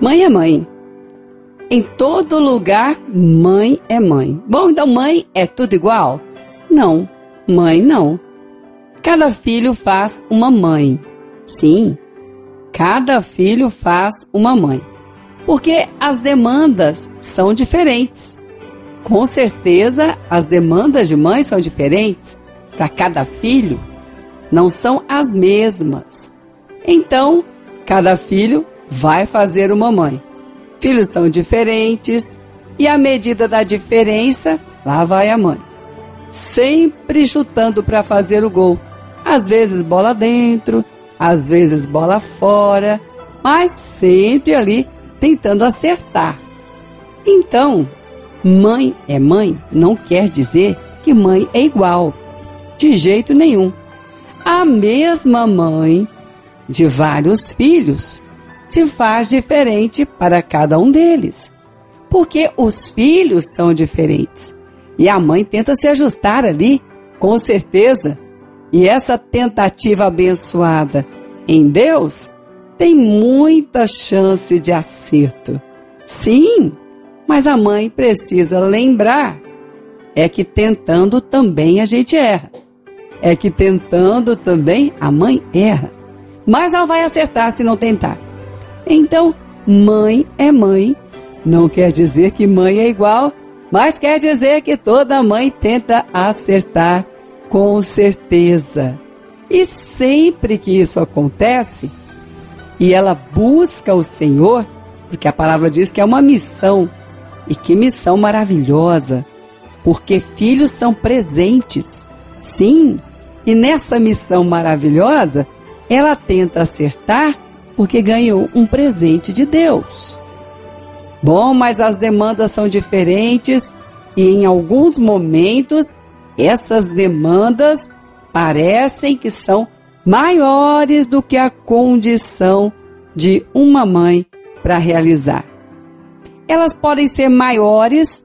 Mãe é mãe. Em todo lugar, mãe é mãe. Bom, então mãe é tudo igual? Não, mãe não. Cada filho faz uma mãe. Sim, cada filho faz uma mãe. Porque as demandas são diferentes. Com certeza, as demandas de mãe são diferentes para cada filho, não são as mesmas. Então, cada filho vai fazer uma mãe. Filhos são diferentes e à medida da diferença, lá vai a mãe. Sempre chutando para fazer o gol. Às vezes bola dentro, às vezes bola fora, mas sempre ali tentando acertar. Então, mãe é mãe não quer dizer que mãe é igual. De jeito nenhum. A mesma mãe de vários filhos se faz diferente para cada um deles. Porque os filhos são diferentes. E a mãe tenta se ajustar ali, com certeza. E essa tentativa abençoada em Deus tem muita chance de acerto. Sim, mas a mãe precisa lembrar é que tentando também a gente erra. É que tentando também a mãe erra. Mas não vai acertar se não tentar. Então, mãe é mãe. Não quer dizer que mãe é igual, mas quer dizer que toda mãe tenta acertar com certeza. E sempre que isso acontece, e ela busca o Senhor, porque a palavra diz que é uma missão, e que missão maravilhosa, porque filhos são presentes. Sim, e nessa missão maravilhosa, ela tenta acertar porque ganhou um presente de Deus. Bom, mas as demandas são diferentes e em alguns momentos essas demandas parecem que são maiores do que a condição de uma mãe para realizar. Elas podem ser maiores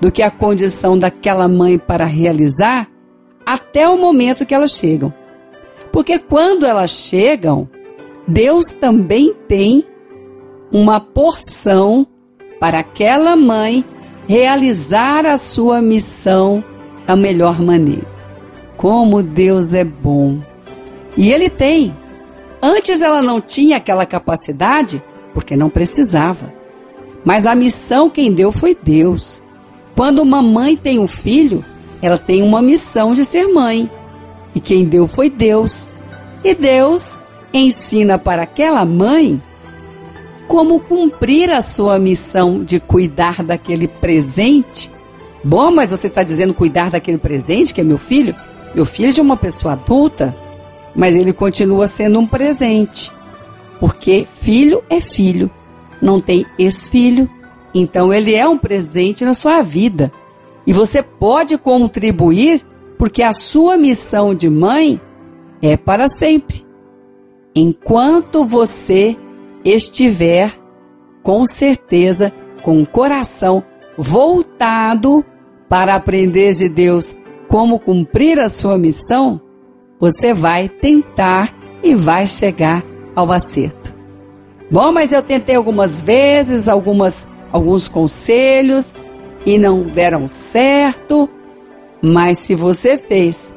do que a condição daquela mãe para realizar até o momento que elas chegam. Porque quando elas chegam, Deus também tem uma porção para aquela mãe realizar a sua missão da melhor maneira. Como Deus é bom. E Ele tem. Antes ela não tinha aquela capacidade, porque não precisava. Mas a missão quem deu foi Deus. Quando uma mãe tem um filho, ela tem uma missão de ser mãe. E quem deu foi Deus. E Deus ensina para aquela mãe como cumprir a sua missão de cuidar daquele presente. Bom, mas você está dizendo cuidar daquele presente que é meu filho? Meu filho é de uma pessoa adulta, mas ele continua sendo um presente. Porque filho é filho, não tem ex-filho, então ele é um presente na sua vida. E você pode contribuir porque a sua missão de mãe é para sempre. Enquanto você estiver com certeza com o coração voltado para aprender de Deus como cumprir a sua missão, você vai tentar e vai chegar ao acerto. Bom, mas eu tentei algumas vezes, algumas alguns conselhos, e não deram certo, mas se você fez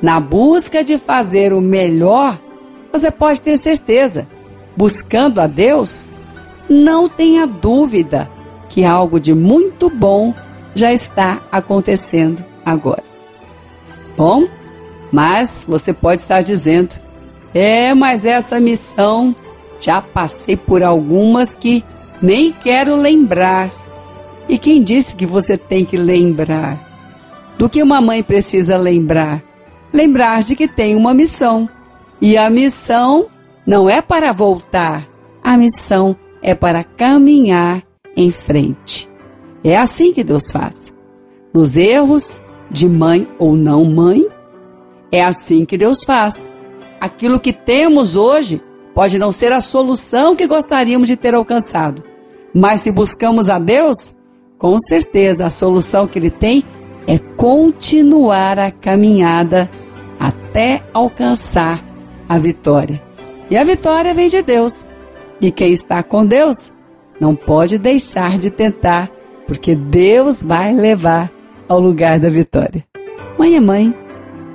na busca de fazer o melhor, você pode ter certeza, buscando a Deus, não tenha dúvida que algo de muito bom já está acontecendo agora. Bom, mas você pode estar dizendo: é, mas essa missão já passei por algumas que nem quero lembrar. E quem disse que você tem que lembrar? Do que uma mãe precisa lembrar? Lembrar de que tem uma missão. E a missão não é para voltar, a missão é para caminhar em frente. É assim que Deus faz. Nos erros de mãe ou não mãe, é assim que Deus faz. Aquilo que temos hoje pode não ser a solução que gostaríamos de ter alcançado, mas se buscamos a Deus, com certeza a solução que ele tem é continuar a caminhada até alcançar a vitória. E a vitória vem de Deus. E quem está com Deus não pode deixar de tentar, porque Deus vai levar ao lugar da vitória. Mãe é mãe,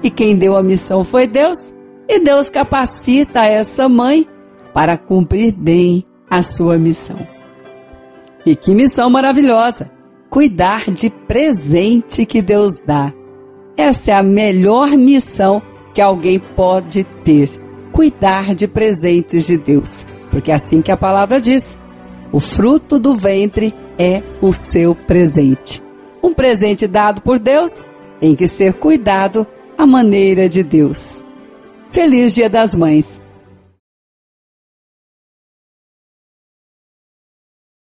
e quem deu a missão foi Deus, e Deus capacita essa mãe para cumprir bem a sua missão. E que missão maravilhosa! Cuidar de presente que Deus dá. Essa é a melhor missão que alguém pode ter. Cuidar de presentes de Deus. Porque é assim que a palavra diz: o fruto do ventre é o seu presente. Um presente dado por Deus tem que ser cuidado à maneira de Deus. Feliz Dia das Mães!